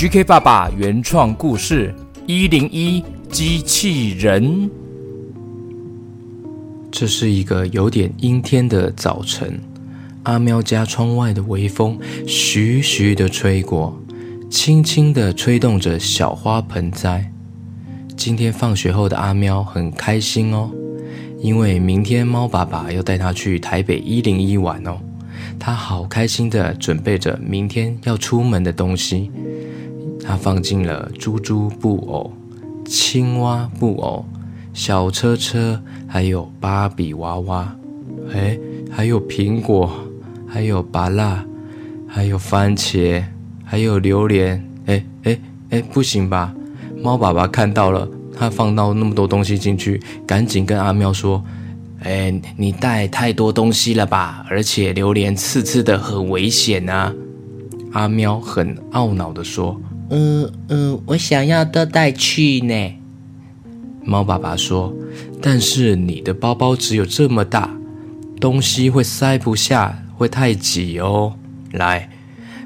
GK 爸爸原创故事《一零一机器人》。这是一个有点阴天的早晨，阿喵家窗外的微风徐徐地吹过，轻轻地吹动着小花盆栽。今天放学后的阿喵很开心哦，因为明天猫爸爸要带他去台北一零一玩哦。他好开心的准备着明天要出门的东西。他放进了猪猪布偶、青蛙布偶、小车车，还有芭比娃娃，哎，还有苹果，还有芭乐，还有番茄，还有榴莲。哎哎哎，不行吧？猫爸爸看到了，他放到那么多东西进去，赶紧跟阿喵说。哎，你带太多东西了吧？而且榴莲刺刺的，很危险啊！阿喵很懊恼地说：“嗯嗯，我想要都带去呢。”猫爸爸说：“但是你的包包只有这么大，东西会塞不下，会太挤哦。来，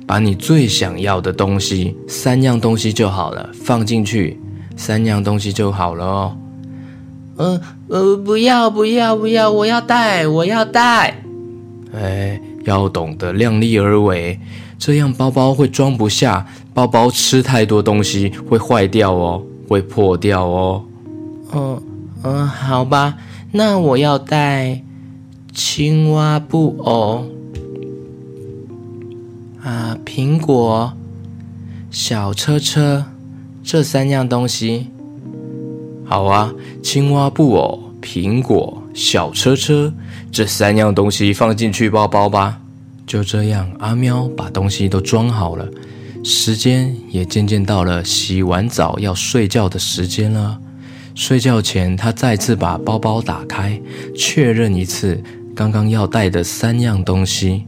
把你最想要的东西，三样东西就好了，放进去，三样东西就好了哦。”呃呃，不要不要不要，我要带我要带。哎，要懂得量力而为，这样包包会装不下，包包吃太多东西会坏掉哦，会破掉哦。嗯嗯，好吧，那我要带青蛙布偶啊，苹果、小车车这三样东西。好啊，青蛙布偶、苹果、小车车这三样东西放进去包包吧。就这样，阿喵把东西都装好了。时间也渐渐到了洗完澡要睡觉的时间了。睡觉前，他再次把包包打开，确认一次刚刚要带的三样东西。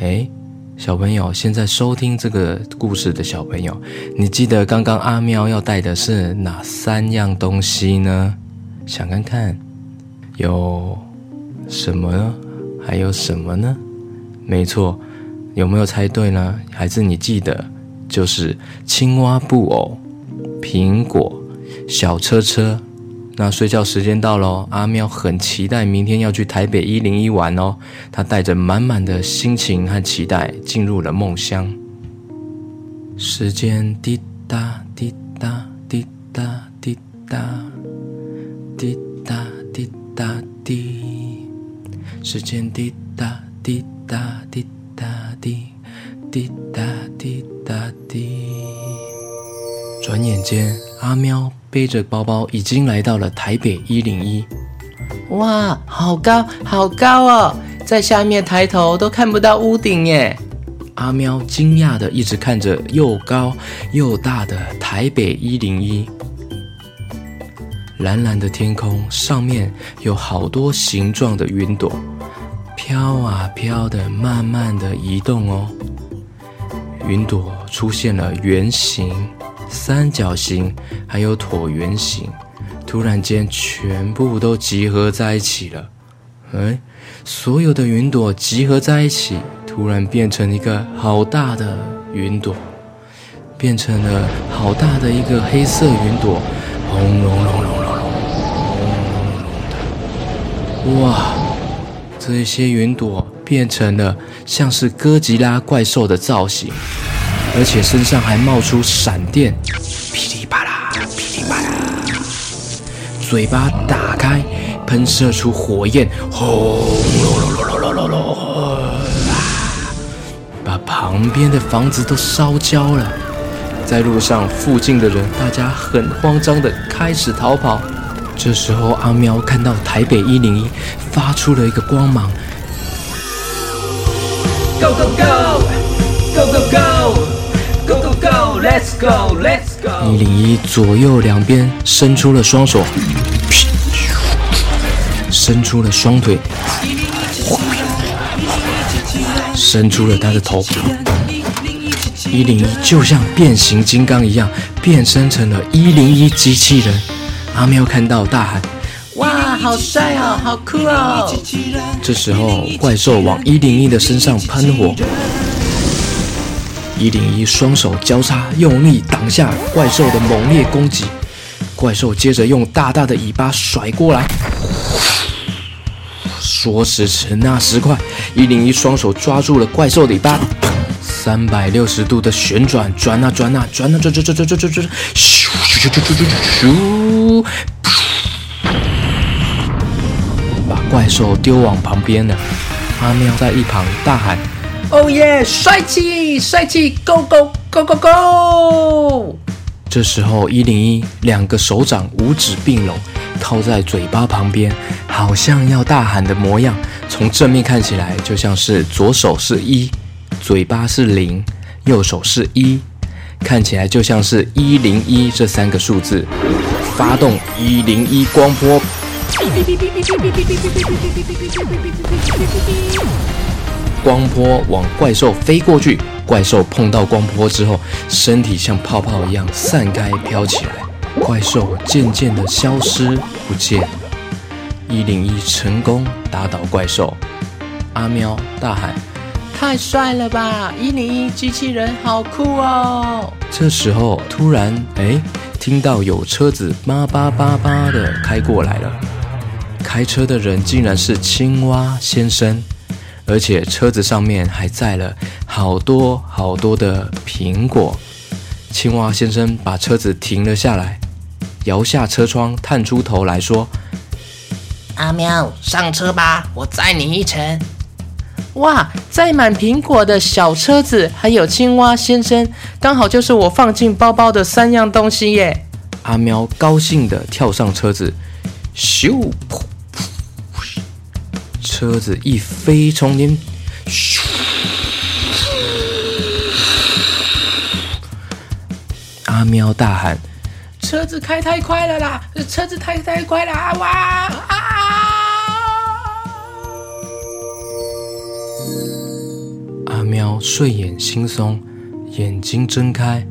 诶。小朋友，现在收听这个故事的小朋友，你记得刚刚阿喵要带的是哪三样东西呢？想看看有什么？还有什么呢？没错，有没有猜对呢？还是你记得就是青蛙布偶、苹果、小车车。那睡觉时间到喽，阿喵很期待明天要去台北一零一玩哦。他带着满满的心情和期待进入了梦乡。时间滴答滴答滴答滴答滴答滴答滴，时间滴答滴滴答滴滴答滴答滴。转眼间，阿喵。背着包包已经来到了台北一零一，哇，好高好高哦，在下面抬头都看不到屋顶耶！阿喵惊讶的一直看着又高又大的台北一零一，蓝蓝的天空上面有好多形状的云朵，飘啊飘的，慢慢的移动哦。云朵出现了圆形。三角形，还有椭圆形，突然间全部都集合在一起了。哎，所有的云朵集合在一起，突然变成一个好大的云朵，变成了好大的一个黑色云朵，轰隆隆隆隆隆，轰隆隆的。哇，这些云朵变成了像是哥吉拉怪兽的造型。而且身上还冒出闪电，噼里啪啦，噼里啪啦，嘴巴打开，喷射出火焰，轰隆隆隆隆隆隆，把旁边的房子都烧焦了。在路上，附近的人大家很慌张的开始逃跑。这时候，阿喵看到台北一零一发出了一个光芒，Go go go，Go go go。Go go go，Let's go，Let's go。一零一左右两边伸出了双手，伸出了双腿，伸出了他的头。一零一就像变形金刚一样，变身成了一零一机器人。阿喵看到大喊：“哇，好帅哦，好酷哦！”这时候怪兽往一零一的身上喷火。一零一双手交叉，用力挡下怪兽的猛烈攻击。怪兽接着用大大的尾巴甩过来，说时迟那时快，一零一双手抓住了怪兽的尾巴，三百六十度的旋转，转啊转啊转啊转转转转转转转，咻咻咻咻咻咻，把怪兽丢往旁边了。阿喵在一旁大喊：“哦耶，帅气帅气，Go Go Go Go Go！” 这时候，一零一两个手掌五指并拢，靠在嘴巴旁边，好像要大喊的模样。从正面看起来，就像是左手是一，嘴巴是零，右手是一，看起来就像是一零一这三个数字。发动一零一光波。光波往怪兽飞过去，怪兽碰到光波之后，身体像泡泡一样散开飘起来，怪兽渐渐的消失不见。一零一成功打倒怪兽，阿喵大喊：“太帅了吧！一零一机器人好酷哦！”这时候突然，哎，听到有车子叭叭叭叭的开过来了，开车的人竟然是青蛙先生。而且车子上面还载了好多好多的苹果。青蛙先生把车子停了下来，摇下车窗，探出头来说：“阿喵，上车吧，我载你一程。”哇，载满苹果的小车子，还有青蛙先生，刚好就是我放进包包的三样东西耶！阿喵高兴地跳上车子，咻！车子一飞冲天，咻！阿喵大喊：“车子开太快了啦！车子开太快了！哇！”睡眼惺忪，眼睛睁开，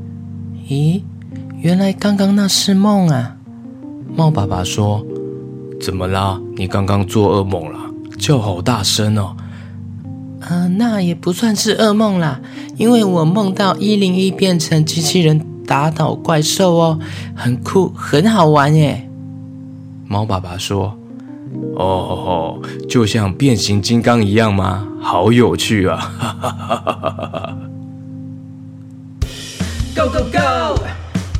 咦，原来刚刚那是梦啊！猫爸爸说：“怎么啦？你刚刚做噩梦了？”叫好大声哦！呃，那也不算是噩梦啦，因为我梦到一零一变成机器人打倒怪兽哦，很酷，很好玩耶。猫爸爸说：“哦，就像变形金刚一样吗？好有趣啊！”哈哈哈哈哈哈！Go go go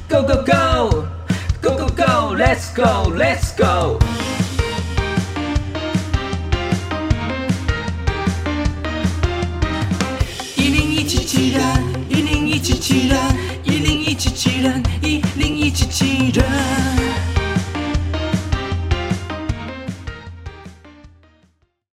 go go go go go go Let's go Let's go！